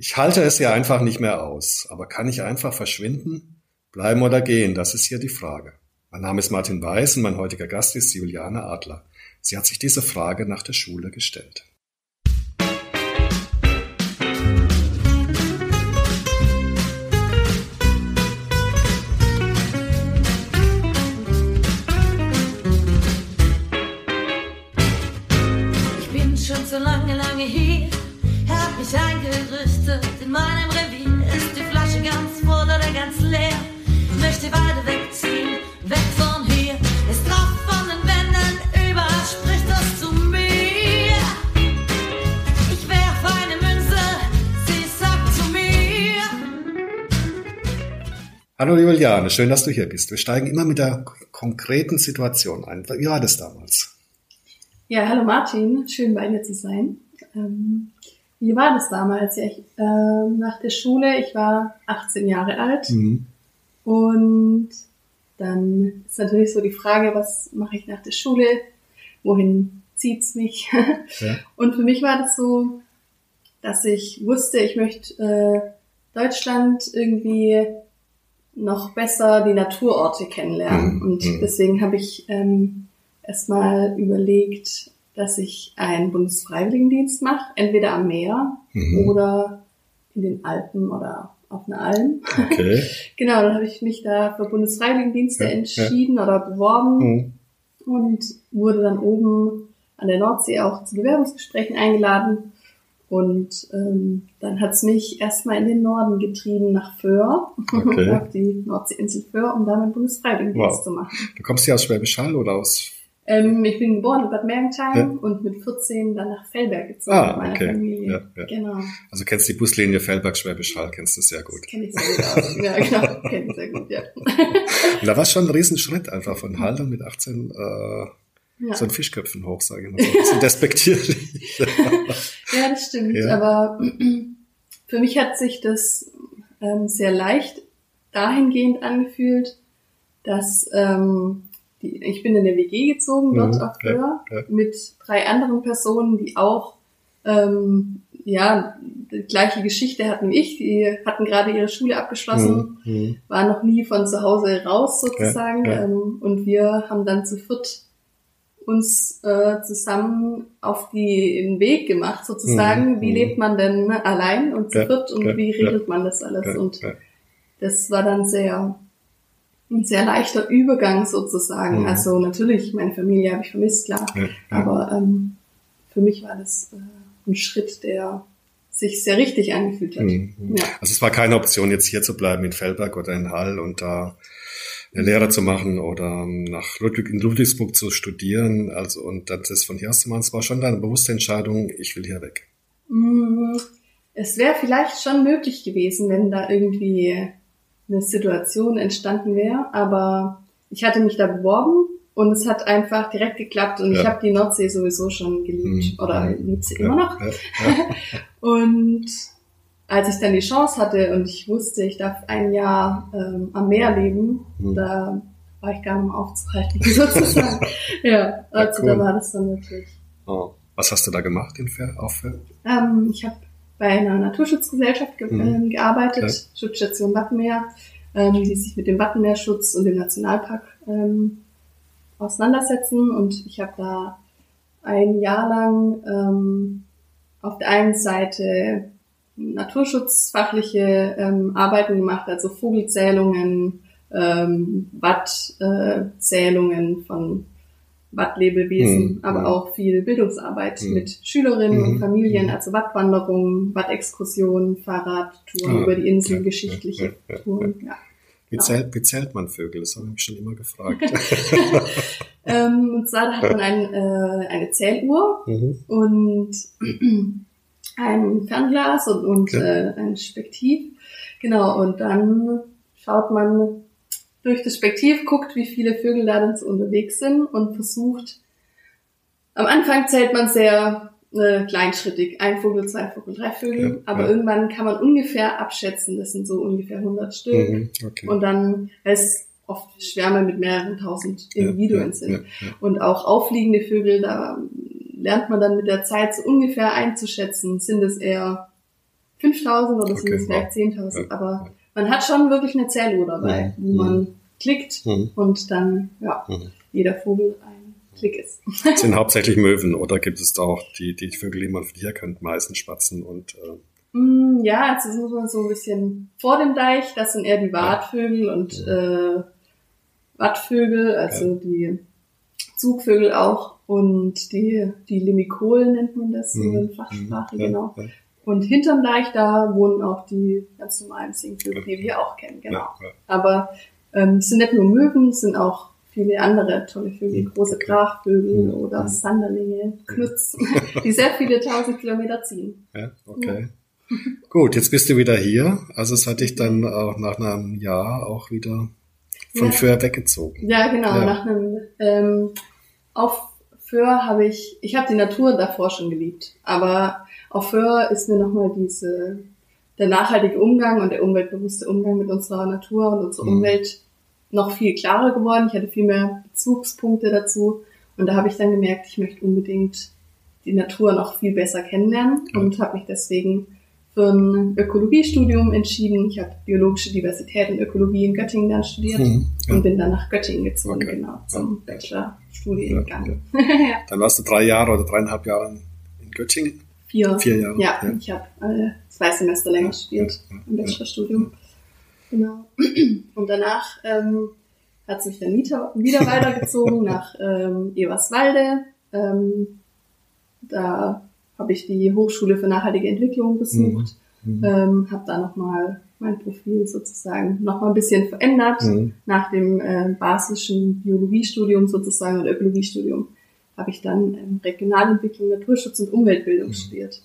Ich halte es ja einfach nicht mehr aus. Aber kann ich einfach verschwinden? Bleiben oder gehen? Das ist hier die Frage. Mein Name ist Martin Weiß und mein heutiger Gast ist Juliane Adler. Sie hat sich diese Frage nach der Schule gestellt. Ich bin schon so lange, lange hier, mich eingerüstet. In meinem Revier ist die Flasche ganz voll oder ganz leer. Möchte weiter wegziehen, weg von hier. Es drauf von den Wänden, überall spricht das zu mir. Ich werf eine Münze, sie sagt zu mir. Hallo Juliane, schön, dass du hier bist. Wir steigen immer mit der konkreten Situation ein. Wie war das damals? Ja, hallo Martin, schön bei dir zu sein. Ähm, wie war das damals? Ja, ich, äh, nach der Schule, ich war 18 Jahre alt Mhm. und dann ist natürlich so die Frage, was mache ich nach der Schule? Wohin zieht's mich? Ja. Und für mich war das so, dass ich wusste, ich möchte äh, Deutschland irgendwie noch besser die Naturorte kennenlernen. Mhm, Und mhm. deswegen habe ich ähm, erstmal überlegt, dass ich einen Bundesfreiwilligendienst mache, entweder am Meer Mhm. oder in den Alpen oder auf einer Alm. Okay. Genau, dann habe ich mich da für Bundesfreiwilligendienste Ja, ja. entschieden oder beworben Mhm. und wurde dann oben an der Nordsee auch zu Bewerbungsgesprächen eingeladen. Und ähm, dann hat's mich erstmal in den Norden getrieben, nach Föhr, Okay. auf die Nordseeinsel Föhr, um da meinen Bundesfreiwilligendienst Wow. zu machen. Du kommst hier aus Schwäbisch Hall oder aus? Ähm, ich bin geboren in Bad Mergentheim Ja. und mit 14 dann nach Fellberg gezogen Ah, mit meiner okay. Familie. Ja, ja. Genau. Also kennst die Buslinie Fellberg-Schwäbisch Hall, kennst du sehr gut. Das kenne ich sehr gut aus. Ja, genau. Kenne ich sehr gut, ja. Und da war es schon ein Riesenschritt, einfach von Hall dann mit 18 äh, ja. so ein Fischköpfen hoch, sage ich mal. So ein bisschen despektierlich. Ja, das stimmt. Ja. Aber für mich hat sich das ähm, sehr leicht dahingehend angefühlt, dass ähm, die, ich bin in der WG gezogen dort Mhm, auf ja, Föhr ja. mit drei anderen Personen, die auch ähm, ja die gleiche Geschichte hatten wie ich. Die hatten gerade ihre Schule abgeschlossen, Mhm. waren noch nie von zu Hause raus sozusagen. Ja, ja. Ähm, und wir haben dann zu viert uns äh, zusammen auf die, den Weg gemacht sozusagen. Mhm, Wie mhm. lebt man denn allein und zu Ja, viert und ja, wie ja. regelt man das alles? Ja, Und ja. das war dann sehr ein sehr leichter Übergang sozusagen. Mhm. Also natürlich, meine Familie habe ich vermisst, klar. Ja, ja. Aber ähm, für mich war das äh, ein Schritt, der sich sehr richtig angefühlt hat. Mhm. Ja. Also es war keine Option, jetzt hier zu bleiben in Fellberg oder in Hall und da eine Lehre zu machen oder nach Ludwig, in Ludwigsburg zu studieren. Also und dann das von hier aus zu machen, es war schon deine bewusste Entscheidung, ich will hier weg. Mm, Es wäre vielleicht schon möglich gewesen, wenn da irgendwie eine Situation entstanden wäre, aber ich hatte mich da beworben und es hat einfach direkt geklappt und ich Ja. habe die Nordsee sowieso schon geliebt Mhm. oder lieb sie Ja, immer noch. Ja. Und als ich dann die Chance hatte und ich wusste, ich darf ein Jahr ähm, am Meer leben, Mhm. da war ich gar nicht mehr aufzuhalten, sozusagen. ja, also cool. da war das dann wirklich. Oh. Was hast du da gemacht in Fer auf Fer Ähm, ich habe bei einer Naturschutzgesellschaft ge Mhm. ähm, gearbeitet, Ja. Schutzstation Wattenmeer, ähm, die sich mit dem Wattenmeerschutz und dem Nationalpark ähm, auseinandersetzen. Und ich habe da ein Jahr lang ähm, auf der einen Seite naturschutzfachliche ähm, Arbeiten gemacht, also Vogelzählungen, ähm, Wattzählungen von Wattlebewesen, Mhm. aber Mhm. auch viel Bildungsarbeit Mhm. mit Schülerinnen Mhm. und Familien, Mhm. also Wattwanderungen, Wattexkursionen, Fahrradtouren Ah, über die Insel, ja, geschichtliche ja, ja, ja, Touren. Ja. Wie, Ja. zählt, wie zählt man Vögel? Das habe ich mich schon immer gefragt. Ähm, und zwar hat man ein, äh, eine Zähluhr mhm. und ein Fernglas und, und äh, ein Spektiv. Genau, und dann schaut man durch das Spektiv, guckt, wie viele Vögel da dann so unterwegs sind und versucht, am Anfang zählt man sehr äh, kleinschrittig, ein Vogel, zwei Vogel, drei Vögel, Ja, aber ja. irgendwann kann man ungefähr abschätzen, das sind so ungefähr 100 Stück. Mhm. Okay. Und dann, weil es oft Schwärme mit mehreren tausend Individuen ja, sind. Und auch auffliegende Vögel, da lernt man dann mit der Zeit so ungefähr einzuschätzen, sind es eher 5000 oder sind Okay, es vielleicht wow. 10.000. Ja, Aber man hat schon wirklich eine Zähluhr dabei, Mhm. wo man klickt Mhm. und dann, ja, Mhm. jeder Vogel ein Klick ist. Sind hauptsächlich Möwen oder gibt es da auch die, die Vögel, die man von hier kennt, Meisen, Spatzen und äh, Mm, Ja, also das muss man so ein bisschen vor dem Deich, das sind eher die Wartvögel und äh, Wattvögel, also die Zugvögel auch und die, die Limikolen nennt man das so in Fachsprache, ja, genau. ja, Und hinterm Deich, da wohnen auch die ganz normalen Singvögel, die wir auch kennen, genau. ja, ja. Aber ähm, es sind nicht nur Möwen, es sind auch viele andere tolle Vögel, große. Brachvögel Mhm, oder. Sanderlinge, Knütz, die sehr viele tausend Kilometer ziehen. Ja, okay. Gut, jetzt bist du wieder hier. Also es hat dich dann auch nach einem Jahr auch wieder von Ja. Föhr weggezogen. Ja, genau. Ja. Nach einem ähm, auf Föhr habe ich, ich habe die Natur davor schon geliebt, aber auf Föhr ist mir nochmal diese der nachhaltige Umgang und der umweltbewusste Umgang mit unserer Natur und unserer Mhm. Umwelt noch viel klarer geworden. Ich hatte viel mehr Bezugspunkte dazu und da habe ich dann gemerkt, ich möchte unbedingt die Natur noch viel besser kennenlernen Ja. und habe mich deswegen für ein Ökologiestudium entschieden. Ich habe biologische Diversität und Ökologie in Göttingen dann studiert Mhm, ja. und bin dann nach Göttingen gezogen, Okay. genau, zum Ja. Bachelorstudiengang. Ja, Ja, Dann warst du drei Jahre oder dreieinhalb Jahre in Göttingen. Vier. Vier Jahre, Ja, ja. ich habe äh, zwei Semester länger studiert im Bachelorstudium. Genau. Und danach ähm, hat sich dann wieder, wieder weitergezogen nach ähm, Eberswalde. Ähm, da habe ich die Hochschule für nachhaltige Entwicklung besucht. Mhm. Ähm, habe da nochmal mein Profil sozusagen nochmal ein bisschen verändert. Mhm. Nach dem äh, basischen Biologiestudium sozusagen und Ökologiestudium habe ich dann ähm, Regionalentwicklung, Naturschutz und Umweltbildung Mhm. studiert.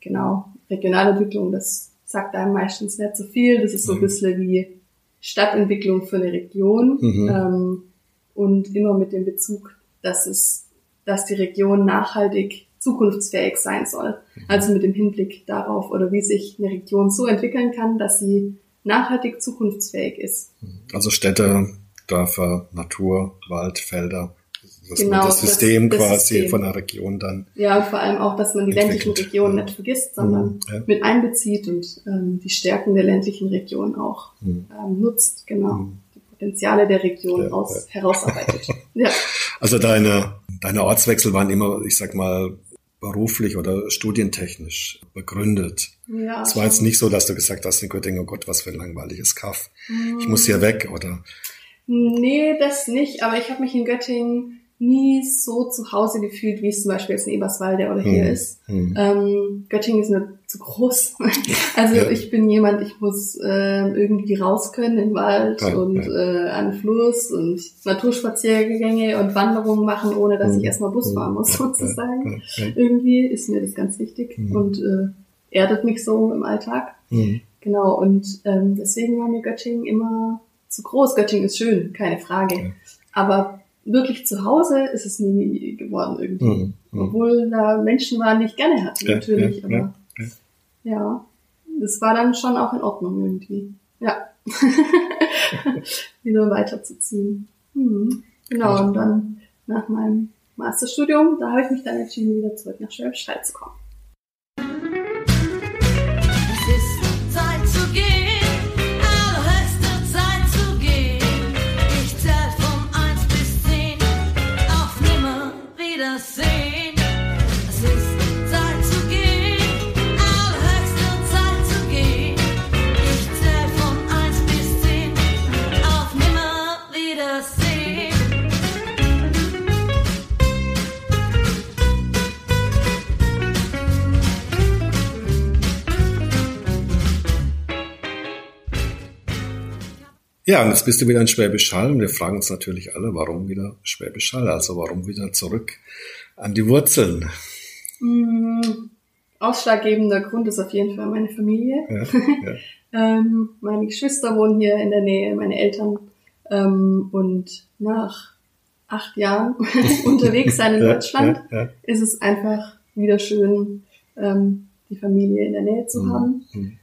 Genau, Regionalentwicklung, das sagt einem meistens nicht so viel. Das ist so ein Mhm. bisschen wie Stadtentwicklung für eine Region Mhm. ähm, und immer mit dem Bezug, dass es, dass die Region nachhaltig zukunftsfähig sein soll. Also mit dem Hinblick darauf oder wie sich eine Region so entwickeln kann, dass sie nachhaltig zukunftsfähig ist. Also Städte, Dörfer, Natur, Wald, Felder. Dass Genau, man das das- System das quasi System. von der Region dann. Ja, und vor allem auch, dass man die ländlichen Entwickelt. Regionen Ja. nicht vergisst, sondern Mhm, ja. mit einbezieht und ähm, die Stärken der ländlichen Region auch Mhm. ähm, nutzt, genau. Mhm. Die Potenziale der Region Ja, aus, ja. herausarbeitet. ja. Also deine, deine Ortswechsel waren immer, ich sag mal, beruflich oder studientechnisch begründet. ja. Es war jetzt nicht so, dass du gesagt hast in Göttingen, oh Gott, was für ein langweiliges Kaff. Mhm. Ich muss hier weg, oder? Nee, das nicht, aber ich habe mich in Göttingen nie so zu Hause gefühlt, wie es zum Beispiel jetzt in Eberswalde oder hier Hm, ist. hm. Ähm, Göttingen ist mir zu groß. also Ja. ich bin jemand, ich muss äh, irgendwie raus können in den Wald Ja, und ja. äh, an den Fluss und Naturspaziergänge und Wanderungen machen, ohne dass Hm, ich erstmal Bus hm, fahren muss, sozusagen. Irgendwie ist mir das ganz wichtig Hm. und äh, erdet mich so im Alltag. Genau, und ähm, deswegen war mir Göttingen immer zu groß. Göttingen ist schön, keine Frage. Aber wirklich zu Hause ist es nie geworden irgendwie. Hm. Hm. Obwohl da Menschen waren, die ich gerne hatte, Ja, natürlich. ja, aber ja, ja. das war dann schon auch in Ordnung irgendwie. Ja. Wieder weiterzuziehen. Hm. Genau, und dann nach meinem Masterstudium, da habe ich mich dann entschieden, wieder zurück nach Schwäbisch Hall zu kommen. Ja, und jetzt bist du wieder in Schwäbisch Hall und wir fragen uns natürlich alle, warum wieder Schwäbisch Hall? Also warum wieder zurück an die Wurzeln? Mm, Ausschlaggebender Grund ist auf jeden Fall meine Familie. Ja, ja. Ähm, meine Geschwister wohnen hier in der Nähe, meine Eltern. Ähm, und nach acht Jahren unterwegs sein in Ja, Deutschland ist es einfach wieder schön, ähm, die Familie in der Nähe zu Mhm. haben. Mhm.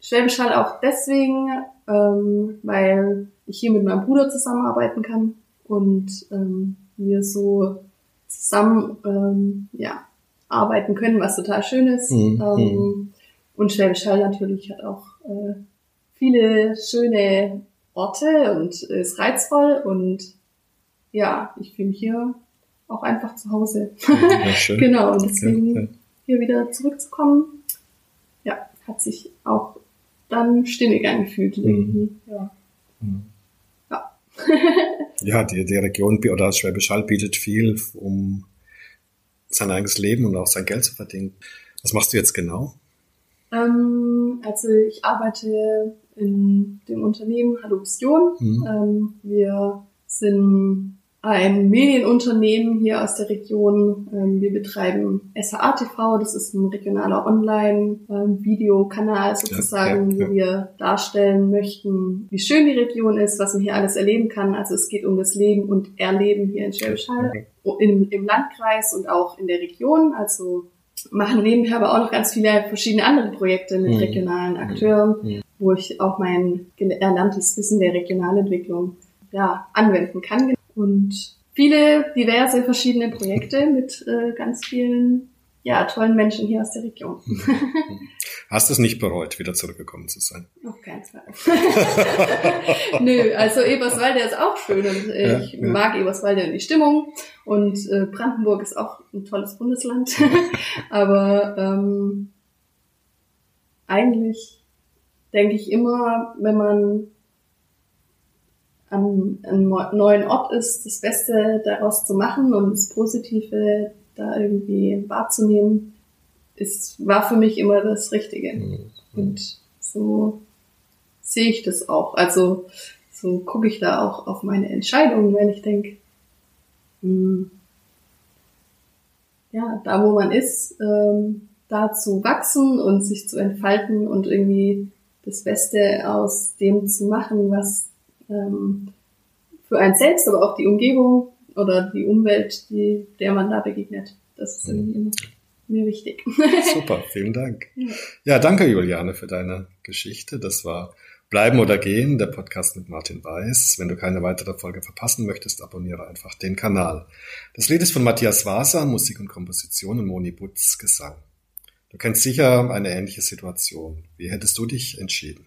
Schwäbisch Hall auch deswegen, ähm, weil ich hier mit meinem Bruder zusammenarbeiten kann und ähm, wir so zusammen ähm, ja, arbeiten können, was total schön ist. Mhm. Ähm, und Schwäbisch Hall natürlich hat auch äh, viele schöne Orte und ist reizvoll und ja, ich fühle mich hier auch einfach zu Hause. Ja, schön. genau, und deswegen Ja, ja. hier wieder zurückzukommen, ja, hat sich auch dann stimmig angefühlt. Mhm. irgendwie. Ja. Ja, die, die Region oder Schwäbisch Hall bietet viel, um sein eigenes Leben und auch sein Geld zu verdienen. Was machst du jetzt genau? Ähm, also ich arbeite in dem Unternehmen Hallo Vision. Mhm. Ähm, wir sind ein Medienunternehmen hier aus der Region. Ähm, wir betreiben SHA TV, das ist ein regionaler Online-Videokanal sozusagen, ja, ja. wo wir darstellen möchten, wie schön die Region ist, was man hier alles erleben kann. Also es geht um das Leben und Erleben hier in Schwäbisch Hall, im, im Landkreis und auch in der Region. Also machen nebenher aber auch noch ganz viele verschiedene andere Projekte mit Mhm. regionalen Akteuren, Mhm. wo ich auch mein erlerntes Wissen der Regionalentwicklung ja, anwenden kann. Und viele diverse verschiedene Projekte mit äh, ganz vielen ja, tollen Menschen hier aus der Region. Hast du es nicht bereut, wieder zurückgekommen zu sein? Auf keinen Fall. Nö, also Eberswalde ist auch schön und äh, Ja, ich ja. mag Eberswalde und die Stimmung und äh, Brandenburg ist auch ein tolles Bundesland. Aber ähm, eigentlich denke ich immer, wenn man an einem neu- neuen Ort ist, das Beste daraus zu machen und das Positive da irgendwie wahrzunehmen, ist, war für mich immer das Richtige. Mhm. Und so sehe ich das auch. Also so gucke ich da auch auf meine Entscheidungen, wenn ich denke, hm, ja, da wo man ist, ähm, da zu wachsen und sich zu entfalten und irgendwie das Beste aus dem zu machen, was ähm, für einen selbst, aber auch die Umgebung oder die Umwelt, die, der man da begegnet. Das ist irgendwie immer mir wichtig. Super, vielen Dank. Ja. Ja, danke Juliane für deine Geschichte. Das war Bleiben oder Gehen, der Podcast mit Martin Weiß. Wenn du keine weitere Folge verpassen möchtest, abonniere einfach den Kanal. Das Lied ist von Matthias Waser, Musik und Komposition und Moni Butz Gesang. Du kennst sicher eine ähnliche Situation. Wie hättest du dich entschieden?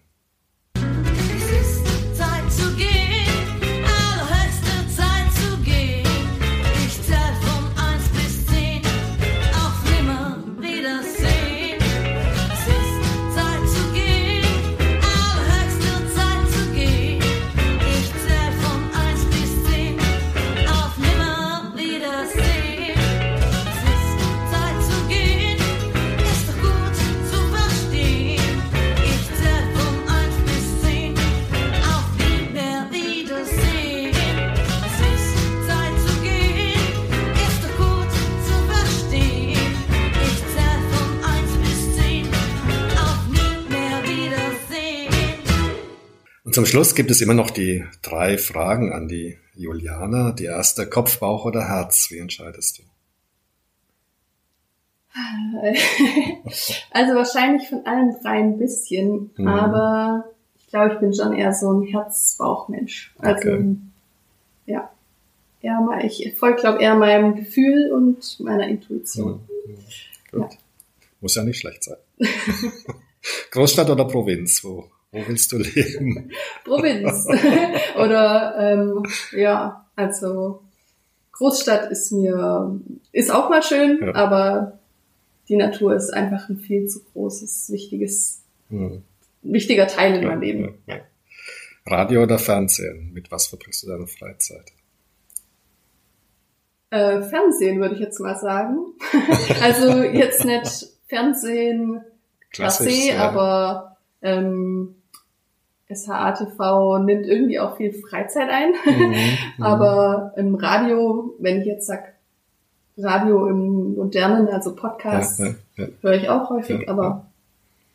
Und zum Schluss gibt es immer noch die drei Fragen an die Juliana. Die erste, Kopf, Bauch oder Herz? Wie entscheidest du? Also wahrscheinlich von allen drei ein bisschen, Mhm. aber ich glaube, ich bin schon eher so ein Herz-Bauch-Mensch. Also Okay. ja, eher mal, ich folge glaube eher meinem Gefühl und meiner Intuition. Gut. Ja. Muss ja nicht schlecht sein. Großstadt oder Provinz? Wo, wo willst du leben? Provinz oder ähm, ja, also Großstadt ist mir ist auch mal schön, Ja. aber die Natur ist einfach ein viel zu großes, wichtiges, Hm. wichtiger Teil in Ja, meinem Leben. ja. Radio oder Fernsehen? Mit was verbringst du deine Freizeit? Äh, Fernsehen würde ich jetzt mal sagen. also jetzt nicht Fernsehen per se, aber ähm, SHA TV nimmt irgendwie auch viel Freizeit ein. Mhm, mhm. aber im Radio, wenn ich jetzt sag Radio im modernen, also Podcasts, ja, ja, ja. höre ich auch häufig, aber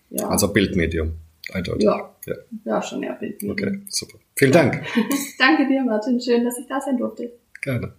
ja, Also Bildmedium. Eindeutig. Ja. ja. ja schon eher Bild. Okay, super. Vielen Dank. Danke dir, Martin. Schön, dass ich da sein durfte. Gerne.